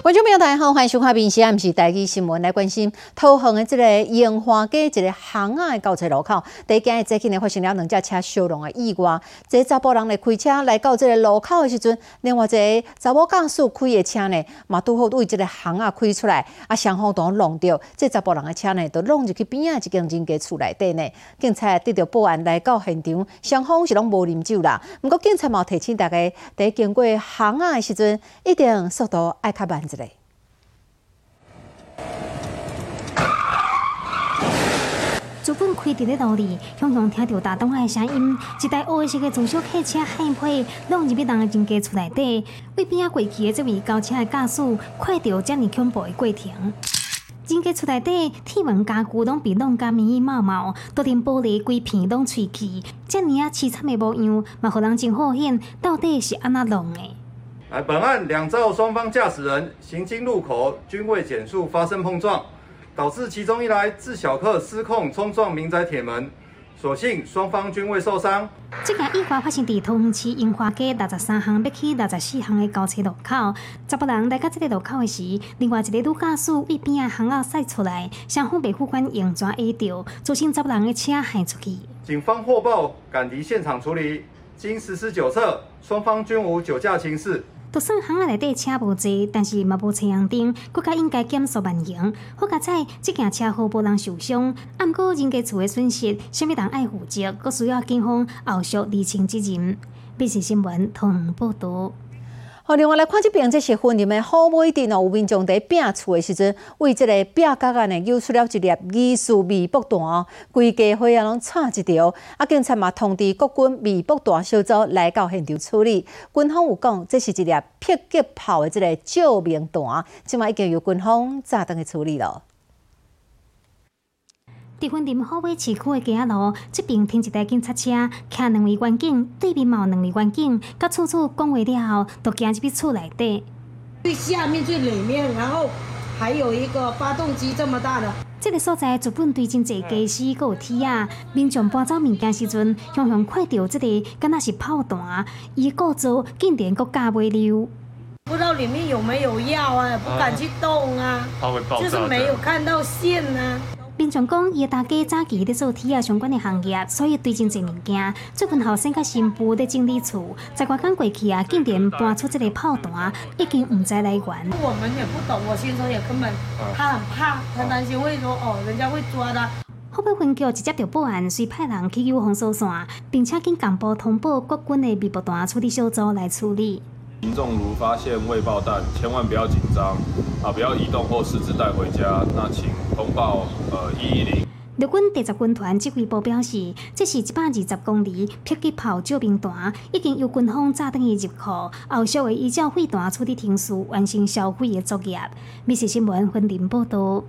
观众朋友大家好，欢迎收看《闽西暗时台记新闻》来关心桃园的这个樱花街一个巷仔的交叉路口，第今日最近呢发生了两架车相撞的意外。这查甫人咧开车来到这个路口的时阵，另外一个查某驾驶开的车呢，嘛拄好为这个巷仔开出来，啊双方都弄到，这查甫人的车呢，都弄入去边仔一间人家厝内底呢。警察得到报案来到现场，双方是拢无啉酒啦。不过警察嘛提醒大家，在经过巷仔的时阵，一定速度爱较慢。主本开伫咧路里，雄雄听到大东的声音，一台黑色的自小客车掀皮，弄入去人家厝内底。为边仔过去的这位高车的驾驶，看到遮尔恐怖的过程。人家厝内底铁门家具拢被弄甲密密麻麻，都连玻璃规片拢碎去，遮尔啊凄惨的模样，嘛互人真好险。到底是安怎弄的？来，本案两造双方驾驶人行经路口均未减速发生碰撞，导致其中一台自小客失控冲撞民宅铁门，所幸双方均未受伤。这件意外发生在桃园市樱花街六十三巷要去六十四巷的交叉路口，十八人来到这个路口的时，另外一个女驾驶为边仔巷仔驶出来，双方被副官用抓 A 掉，造成十八人的车害出去。警方获报赶抵现场处理，经实施酒测，双方均无酒驾情事。就算巷仔内底车无侪，但是嘛无车红灯，更加应该减速慢行。好彩，这件车祸无人受伤，按过人家厝的损失，啥物人爱负责，阁需要警方后续厘清责任。必须新闻通报道。好，另外来看这边，这是婚姻的好买店哦。有民众在摒厝的时阵，为这个拼角啊呢，揪出了一粒疑似微博弹哦，规家伙啊拢插一条。啊，警察嘛通知各军微博弹小组来到现场处理。军方有讲，这是一粒迫击炮的这个照明弹，即嘛已经由军方炸弹去处理了。伫分林好尾市区的街路，这边停一台警察车，徛两位员警，对面嘛有两位员警，甲处处讲话了后，都行入去厝内底。最下面最里面，然后还有一个发动机这么大的。这个所在主本对真济驾驶，阁有铁啊。民众搬走物件时阵，向向看到这个，敢若是炮弹，伊构造竟然阁加袂溜。不知道里面有没有药啊？不敢去动啊。就是没有看到线啊。民众讲，伊大家早期咧做体育相关的行业，所以对真济物件。最近后生甲新妇咧整理厝，十外天过去啊，竟然搬出这个炮弹，已经唔知来源。我们也不懂，我先生也根本他很怕，他担心会说哦，人家会抓他。后备分局直接就报案，随派人去有防搜线，并且经干部通报国军的微波弹处理小组来处理。民众如发现未爆弹，千万不要紧张啊！不要移动或私自带回家。那请通报呃一一零。陆军第十军团指挥部表示，这是一百二十公里迫击炮救兵弹，已经由军方炸弹去入库，后续会依照废弹处理停数完成销毁的作业。密视新闻分林报道。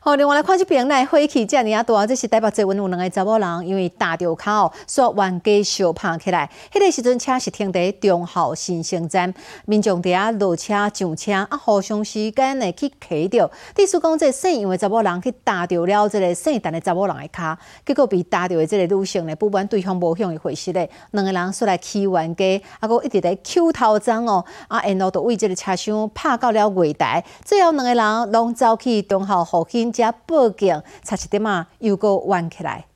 好，另外来看这边，来火气遮尔啊大，这是台北捷运有两个查某人，因为大桥口煞冤家相拍起来。迄个时阵车是停在中校新生站，民众伫遐落车上车，啊，互相时间呢去骑着。第四讲，这姓杨的查某人去打着了这个姓陈的查某人的卡，结果被打着的这个女性呢，不管对方无向伊回事咧，两个人出来起冤家，啊，搁一直在 Q 头章哦，啊，然后都为这个车厢拍到了月台，最后两个人拢走去中校附近。家报警，差一点嘛又搁弯起来。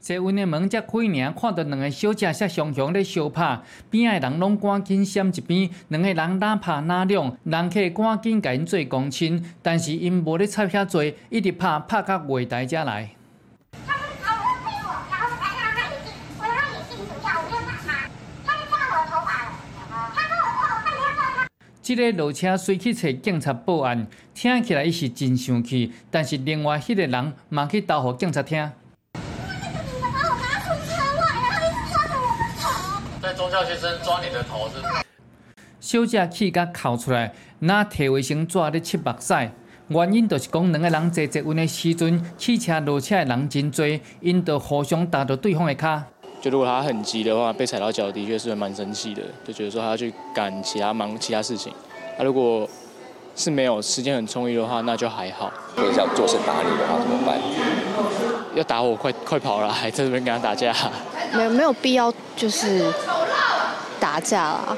这运的门才开尔，看到两个小姐煞相向咧相拍，边仔人拢赶紧闪一边，两个人哪拍哪亮，人客赶紧甲因做公亲，但是因无咧插遐侪，一直拍拍到月台才来。这个落车随去找警察报案，听起来伊是真生气，但是另外迄个人嘛去投互警察听。在中校先生抓你的头是？小姐气甲哭出来，那摕卫生纸咧擦目屎，原因就是讲两个人坐捷运的时阵，汽车落车的人真多，因就互相打到对方的卡。就如果他很急的话，被踩到脚的确是蛮生气的，就觉得说他要去赶其他忙其他事情。他如果是没有时间很充裕的话，那就还好。如果想做事打你的话怎么办？要打我快快跑了，还在这边跟他打架？没有没有必要就是打架啦。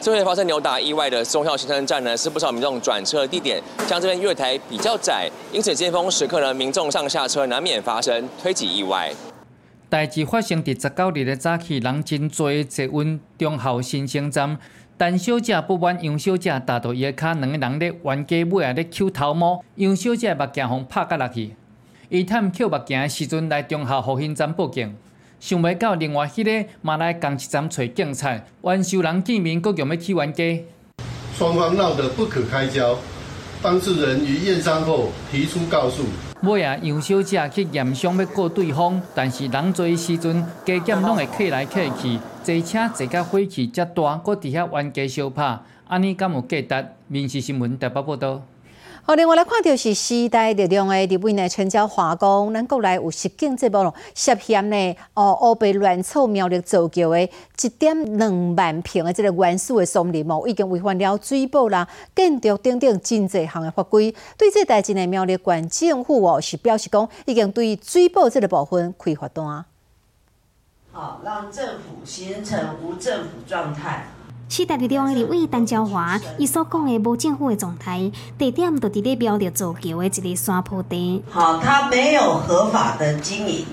这会发生扭打意外的中校新生站呢，是不少民众转车的地点。像这边月台比较窄，因此尖峰时刻呢，民众上下车难免发生推挤意外。代志发生伫十九日的早起，人真多坐稳中校新生站，但小姐不满杨小姐踏到伊的脚，两个人咧冤家尾啊咧揪头毛，杨小姐目镜互拍甲落去。伊探扣目镜的时阵来中校复兴站报警。想袂到，另外迄个嘛来共一站找警察，冤受人见面，佫用要起冤家。双方闹得不可开交，当事人于验伤后提出告诉。尾啊，杨小姐去验伤要告对方，但是人多时阵，加减拢会客来客去，坐车坐到火气遮大，佫伫遐冤家相拍，安尼敢有价值？民事新闻台北报道。好，另外来看到是时代力量的立委呢，陈椒华工，咱国内有实境节目涉嫌呢，哦，乌白乱草苗栗造桥的一点两万平的这个原始的森林哦，已经违反了水保啦、建筑等等真济项的法规。对这代志呢，苗栗县政府哦是表示讲，已经对水保这个部分开罚单。好，让政府形成无政府状态。时代力量的立委陈昭华，伊所讲的无政府的状态，地点就伫咧苗栗造桥的一个山坡地。好，他没有合法的经营，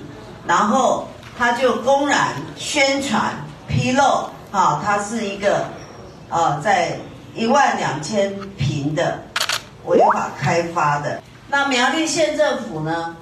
然后他就公然宣传披露，好，他是一个呃，在一万两千平的违法开发的。那苗栗县政府呢，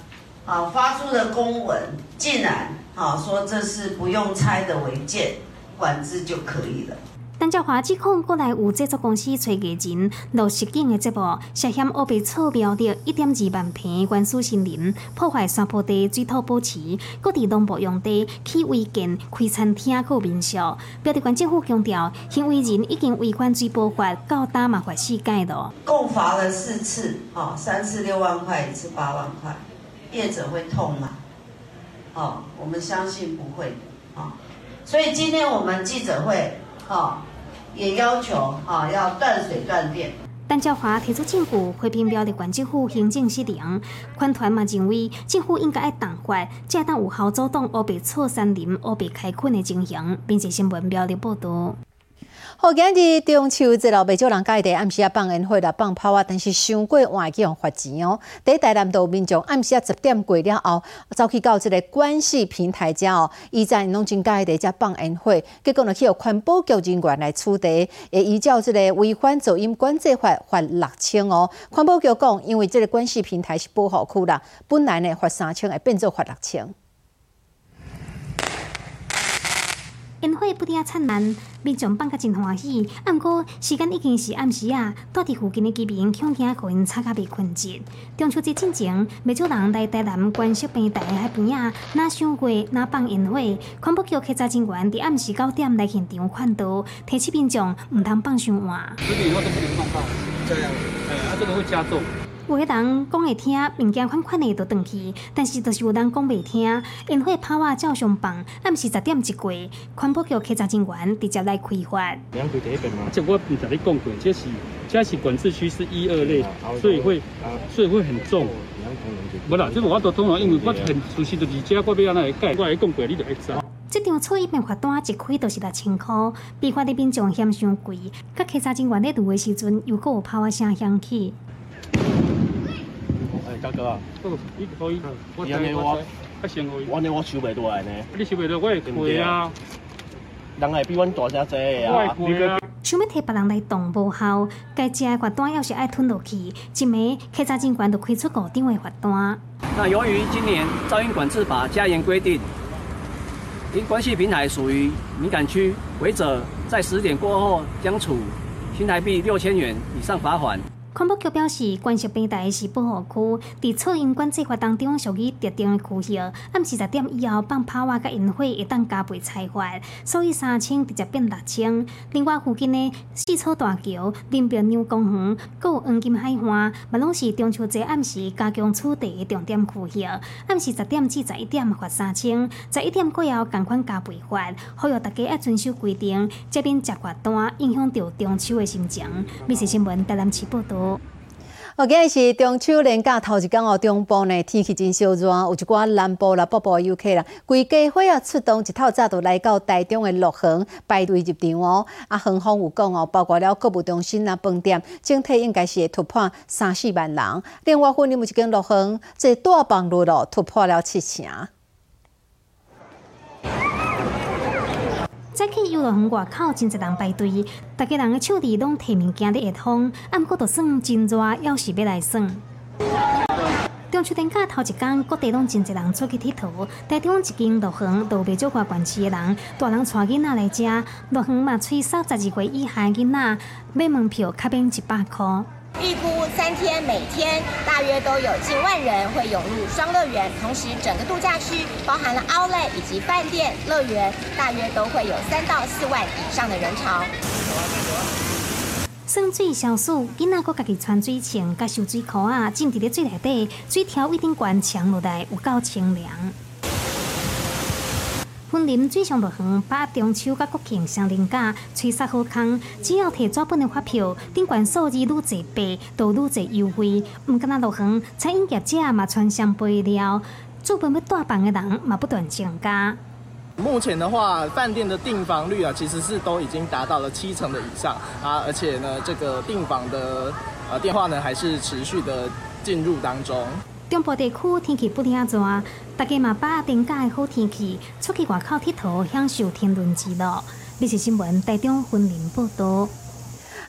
啊，发出的公文竟然啊说这是不用拆的违建，管制就可以了。陈兆华指控国内有制作公司找艺人录实景的节目，涉嫌乌白草苗的一点二万平原始森林，破坏山坡地水土保持，各地农牧用地去违建开餐厅、去民宿。标地县政府强调，行为人已经违反水保法，告打麻烦世界了。共罚了四次，哦，三次六万块，一次八万块，业者会痛吗？哦，我们相信不会的，啊，所以今天我们记者会，哦。也要求啊，要断水断电。陈兆华提出政府批评标的县政府行政失灵，款团嘛认为政府应该要淡化，才当有效阻挡乌白错山林、乌白开垦的情形，并且新闻标的报道。好，今日中秋节了，未少人家己暗时啊放烟花啦、放炮啊，但是伤过晚去用罚钱哦。第一台南道民众暗时啊十点过了后，走去到这个关系平台遮哦，伊在拢真家己遮放烟花，结果呢去由环保局人员来处理，会依照这个违反噪音管制法罚六千哦。环保局讲，因为这个关系平台是保护区啦，本来呢罚三千，会变做罚六千。烟火不停灿烂，民众放甲真欢喜。暗过时间已经是暗时啊，住伫附近的居民恐惊互因吵甲被困住。中秋节之前，未少人来台南观设平台海边啊，哪想过哪放烟火？环保局稽查人员伫暗时九点来现场看到，提醒民众毋通放伤晚。十点以后都不能放炮，这样，哎，啊，这个会加重。有个人讲会听，物件款款的就转去，但是就是有人讲袂听。因火炮啊照常放，暗时十点一过，环保局稽查人员直接来开发。两开第一边嘛，这我唔甲你讲过，这是这是管制区是一二类，所以会所以会很重。无啦，这个我都通了，因为我很熟悉的而且我要安尼改，我来讲过你就会知。这张错一边罚单一开就是六千块，比法的民众嫌伤贵，甲稽查人员咧录的时阵又搁有炮啊声响起。大哥啊，你可以，我安尼我，收袂落来呢。你收袂落，我会亏啊。人会比阮大声济啊。想要替别人来动无效，该食的罚单要是爱吞落去，一枚稽查警官就开出五张的罚单。那由于今年噪音管制法加严规定，因关系平台属于敏感区，违者在十点过后将处新台币六千元以上罚款。环保局表示，关设平台是保护区，在噪音管制法当中属于特定的区域。暗时十点以后放炮啊、甲烟火会当加倍裁罚，所以三千直接变六千。另外，附近的四草大桥、林边牛公园、有黄金海岸，嘛拢是中秋节暗时加强处地的重点区域。暗时十点至十一点罚三千，十一点过后同款加倍罚。呼吁大家要遵守规定，这边接罚单影响到中秋的心情。美食新闻台南市报道。哦，今日是中秋连假头一天哦，中部呢天气真烧热，有一寡南部啦、北部的游客啦，规家伙啊出动一透早就来到台中的乐园排队入场哦。啊，园方有讲哦，包括了购物中心啊、饭店，整体应该是会突破三四万人。另外，分有一间乐园，这大棒路咯突破了七成。早起游乐园外口真侪人排队，大家人的手里拢提物件伫下风，啊，毋过就算真热，要是要来耍。中秋连假头一天，各地拢真侪人出去佚佗。台中一间乐园，都袂少挂关市的人，大人带囡仔来食。乐园嘛，吹三十二岁以下囡仔买门票，较免一百块。预估三天，每天大约都有近万人会涌入双乐园。同时，整个度假区包含了 Outlet 以及饭店、乐园，大约都会有三到四万以上的人潮。生水消暑，囡仔搁家己穿水穿，甲收水裤啊，浸伫咧水内底，水条一定灌墙落来，有够清凉。森林水上乐园把中秋甲国庆相连假，吹煞好康。只要摕纸本的发票，顶管数字愈侪倍，都愈侪优惠。毋敢若乐园，餐饮业者嘛穿上备料，做饭要大房的人嘛不断增加。目前的话，饭店的订房率啊，其实是都已经达到了七成的以上啊，而且呢，这个订房的呃电话呢，还是持续的进入当中。中部地区天气不听热，大家嘛把定假的好天气出去外口佚佗，享受天伦之乐。你是新闻台中分林报道。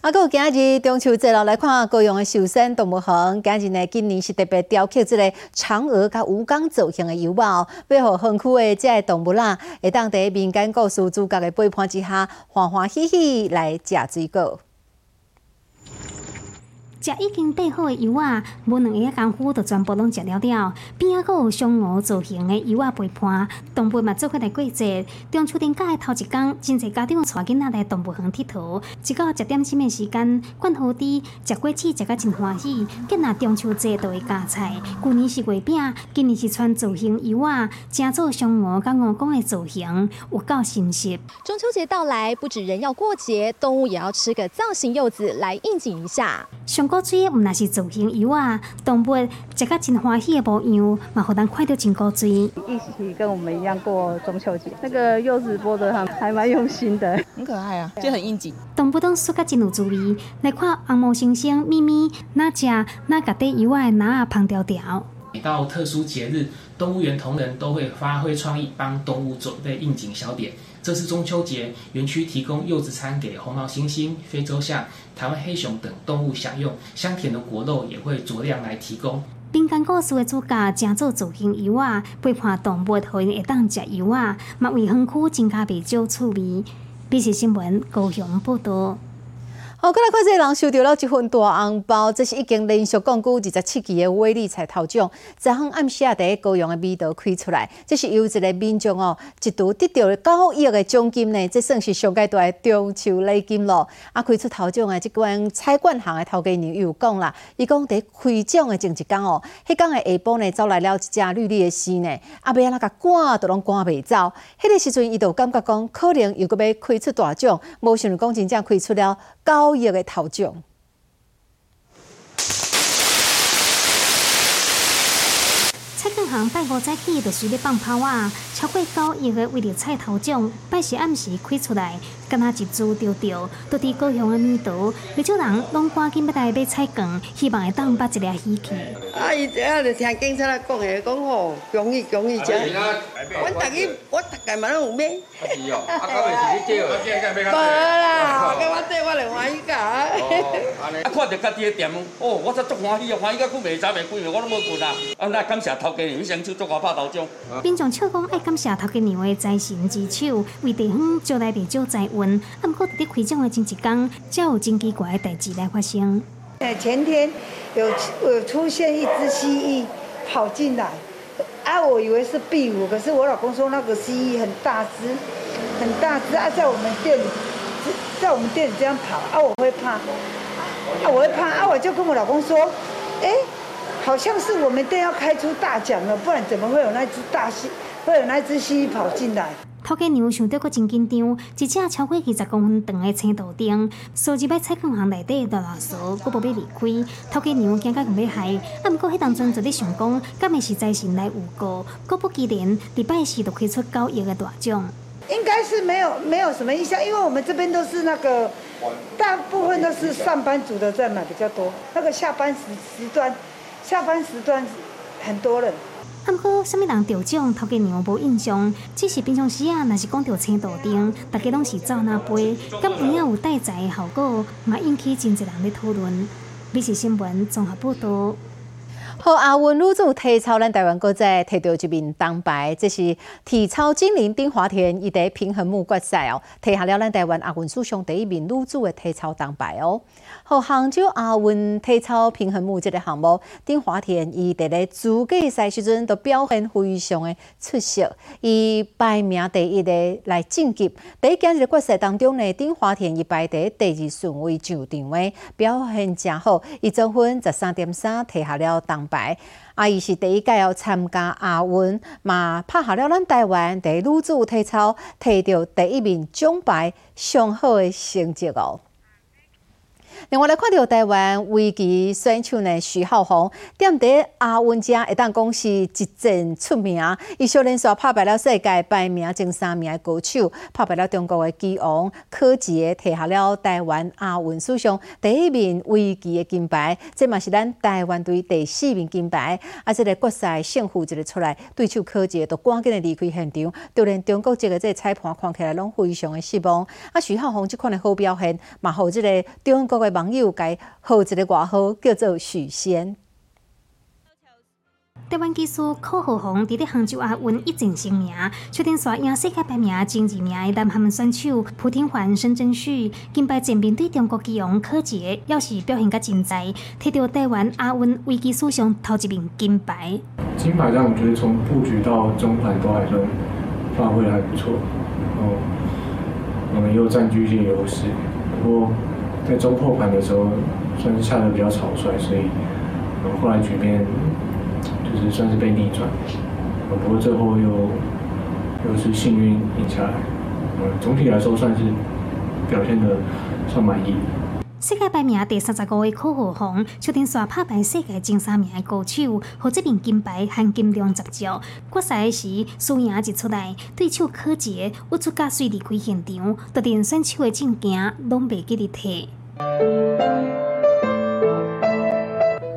啊，有今日中秋节咯，来看高雄的寿山动物园。今日呢，今年是特别雕刻这个嫦娥甲吴刚造型的油画哦，为何园区的这动物啦，会当在民间故事主角的陪伴之下，欢欢喜喜来食水果。食已经备好的油啊，无两个功夫就全部拢食了了。边啊，佫有嫦娥造型的油啊陪伴，动物嘛做伙来过节。中秋连假的头一天，真侪家长带囡仔来动物园佚佗。一到食点心的时间，灌好滴，食果子食甲真欢喜。今若中秋节都会加菜，旧年是月饼，今年是穿造型油啊，正做嫦娥甲吴刚的造型，有够新鲜。中秋节到来，不止人要过节，动物也要吃个造型柚子来应景一下。古锥毋那是造型油啊，动物食个真欢喜的模样，嘛互人看到真古锥。一起跟我们一样过中秋节，那个柚子剥的还还蛮用心的，很可爱啊，就很应景。动物都说个真有滋味，来看红毛猩猩咪咪，那只哪个底以外，哪胖条条。每到特殊节日，动物园同仁都会发挥创意，帮动物准备应景小点。这次中秋节，园区提供柚子餐给红毛猩猩、非洲象、台湾黑熊等动物享用，香甜的果肉也会酌量来提供。民间故事的主角正做造型油啊，陪伴动物，互因会当食油啊，嘛为园区增加不少趣味。美食新闻高雄报道。好，过来看这个人收到了一份大红包，这是已经连续讲过二十七期的威力彩头奖，昨昏暗时在高阳的味道开出来，这是由一个民众哦，一度得到九亿的奖金呢，这算是上阶段的中秋礼金咯。啊，开出头奖的这关彩冠行的头家娘又讲啦，伊讲在开奖的前一天哦，迄天的下晡呢，走来了一只绿绿的狮呢，啊，要安那甲赶都拢赶袂走，迄个时阵伊就感觉讲，可能又搁要开出大奖，无想讲真正开出了九。高亿的头奖。蔡康行拜五早起就随咧放炮啊，超过九亿的为了彩头奖，拜四暗时开出来。敢若一株丢丢，都伫高雄的面头，不少人拢赶紧要来买菜梗，希望会当把一粒喜气。啊，伊这下就听警察来讲的，讲吼，容易容易食。我逐日我逐家嘛拢有买。是哦，啊，到尾是去钓。无啦，我我这我来欢喜噶。啊，看到家己的店，哦，我则足欢喜啊，欢喜到久袂早袂几暝，我拢无困啊。啊，那感谢头家娘先手，祝我拍头奖。民众笑讲爱感谢头家娘的财神之手，为地方招来不少财。啊，毋过伫咧开奖的前一天，才有真奇怪的代志来发生。诶，前天有有出现一只蜥蜴跑进来，啊，我以为是壁虎，可是我老公说那个蜥蜴很大只，很大只啊，在我们店里，在我们店里这样跑，啊，我会怕，啊，我会怕，啊，我就跟我老公说，哎，好像是我们店要开出大奖了，不然怎么会有那只大蜥，会有那只蜥蜴跑进来？头家娘想到阁真紧张，一只超过二十公分长的青豆丁，所入摆菜炕行内底大垃圾，阁无要离开。头家娘惊甲共要害，啊，毋过迄当阵就咧想讲，敢会是财神来有过，果不其然，礼拜四就开出九亿的大奖。应该是没有没有什么印象，因为我们这边都是那个，大部分都是上班族的在买比较多，那个下班时时段，下班时段很多人。啊，毋过什么人得奖，头家娘无印象，只是平常时啊，若是讲到青豆丁，大家拢是走那杯，敢有影有带财的效果，嘛引起真侪人咧讨论。美食新闻综合报道。好，阿文女子体操，咱台湾国在摕到一面铜牌，这是体操精灵丁华田伊在平衡木决赛哦，摕下了咱台湾阿文史上第一面女子的体操铜牌哦。好，杭州阿文体操平衡木这个项目，丁华田伊伫咧资格赛时阵都表现非常的出色，伊排名第一的来晋级。第一今日决赛当中呢，丁华田伊排第第二顺位上场位，表现真好，伊总分十三点三，摕下了铜。牌，啊，伊是第一届要参加亚运，嘛拍下了咱台湾第女子体操，摕到第一名奖牌，上好的成绩哦。另外来看到台湾围棋选手呢，徐浩峰，踮伫亚运遮会当讲是一阵出名。伊少年时拍败了世界排名前三名的高手，拍败了中国的棋王柯洁，摕下了台湾亚运史上第一名围棋的金牌。这嘛是咱台湾队第四面金牌。啊，即个决赛胜负一个出来，对手柯洁都赶紧的离开现场，就连中国这个这裁判看起来拢非常的失望。啊，徐浩峰即款的好表现，嘛好即个中国的。网友改号一个外号叫做许仙。台湾技术柯浩宏伫咧杭州亚运一战成名，确定刷赢世界排名前二名的南韩选手朴廷桓、申真旭，金牌正面对中国棋王柯洁，要是表现甲精彩，摕到台湾亚运危机史上头一名金牌。金牌让我觉得从布局到中盘都还算发挥还不错，然后我们又占据一些优势，不过。在中后盘的时候，算是下的比较草率，所以后来局面就是算是被逆转。不过最后又又是幸运赢下来。嗯，总体来说算是表现的算满意。世界排名第三十五位柯浩宏，确定刷拍败世界前三名的高手，获这名金牌含金量十足。决赛时输赢一出来，对手柯洁我出加水离开现场，突然选手的证件拢未记得摕。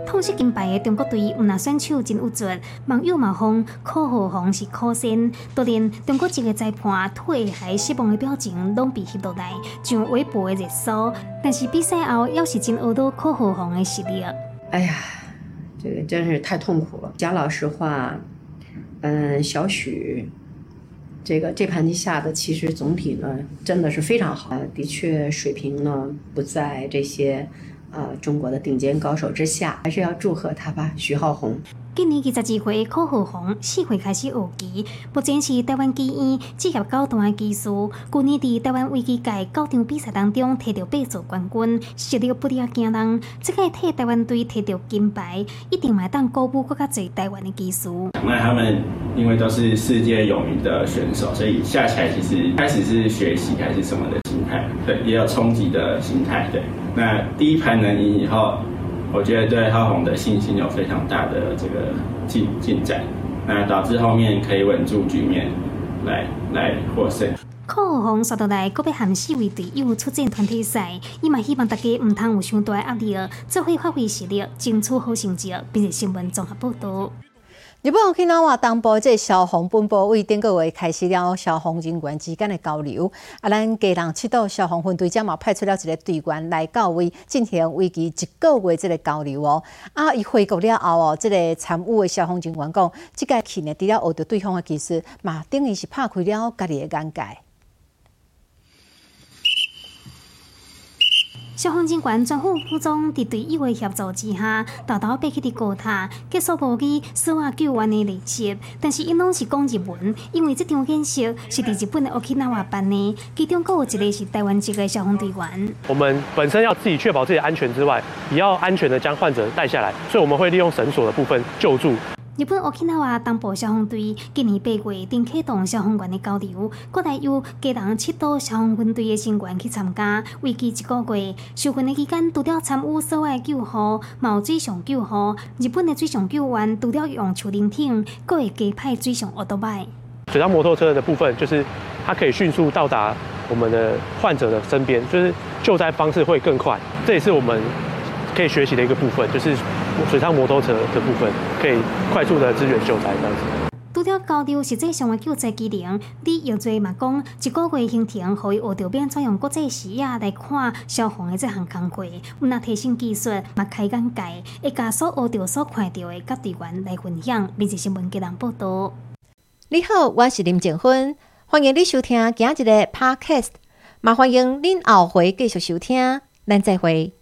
痛失金牌的中国队有哪选手真有绝，网友嘛讲柯浩宏是可仙，就连中国籍个裁判退还失望的表情拢被翕落来，像微博的热搜。但是比赛后要是真学到柯浩宏的实力。哎呀，这个真是太痛苦了。讲老实话，嗯，小许。这个这盘棋下的其实总体呢，真的是非常好，的确水平呢不在这些，呃中国的顶尖高手之下，还是要祝贺他吧，徐浩宏。今年二十二岁柯浩宏四岁开始学棋，目前是台湾棋院职业高段的技师。去年伫台湾围棋界九场比赛当中，摕到八座冠军，实力不敌惊人。这个替台湾队摕到金牌，一定会当鼓舞更加多台湾的技师。那他们因为都是世界有名的选手，所以下起来其实开始是学习还是什么的心态，对，也有冲击的心态，对。那第一盘能赢以后。我觉得对浩宏的信心有非常大的这个进进展，那导致后面可以稳住局面，来来获胜。柯浩宏刷到来，个别含四位队友出战团体赛，伊嘛希望大家唔通有伤大压力，做会发挥实力，争取好成绩，并且新闻综合报道。日本去南话东部即消防本部为顶个月开始了消防人员之间的交流，啊，咱家人七道消防分队则嘛派出了一个队员来到位进行为期一个月即个交流哦。啊，伊回国了后哦，即个参与的消防人员讲，即个去呢除了学到对方的技术，嘛等于是拍开了家己的眼界。消防警官专副副总伫队友的协助之下，偷偷爬去伫高塔结束无期死亡救援的练习。但是因拢是讲日文，因为这场演习是伫日本的 Okinawa 办的，其中阁有一个是台湾籍的消防队员。我们本身要自己确保自己安全之外，也要安全的将患者带下来，所以我们会利用绳索的部分救助。日本 Okinawa 东部消防队今年八月定启动消防员的交流，国内有家人七度消防分队的成员去参加，为期一个月。受训的期间，除了参与所外救护、冒水上救护，日本的水上救援除了用球灵艇，更会加派水上奥多麦。水上摩托车的部分，就是它可以迅速到达我们的患者的身边，就是救灾方式会更快。这也是我们可以学习的一个部分，就是水上摩托车的部分可以快速的支援救灾这样子。除了交流实际上的救灾技能，李耀最嘛讲，一个月行程可以学着变怎用国际视野来看消防的这项工作，有那提升技术，嘛开眼界，会加速学着所看到的甲队员来分享。每日新闻给人报道。你好，我是林静芬，欢迎你收听今日的 Podcast，嘛欢迎恁后回继续收听，咱再会。